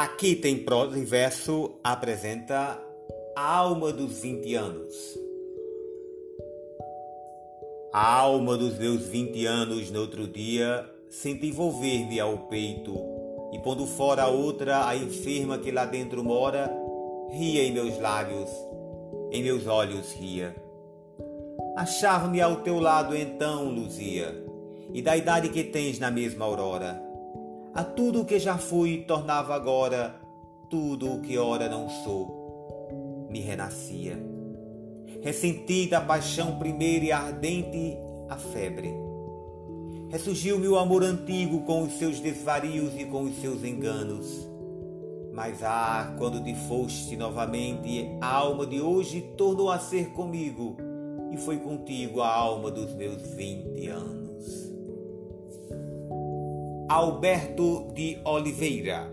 Aqui tem prosa e verso apresenta a alma dos 20 anos. A alma dos meus 20 anos no outro dia sente envolver-me ao peito e pondo fora a outra, a enferma que lá dentro mora, ria em meus lábios, em meus olhos ria. Achava-me ao teu lado então, Luzia, e da idade que tens na mesma aurora a tudo o que já fui tornava agora tudo o que ora não sou. Me renascia. Ressentida a paixão primeira e ardente a febre. Ressurgiu-me o amor antigo com os seus desvarios e com os seus enganos. Mas ah, quando te foste novamente, a alma de hoje tornou a ser comigo, e foi contigo a alma dos meus vinte anos. Alberto de Oliveira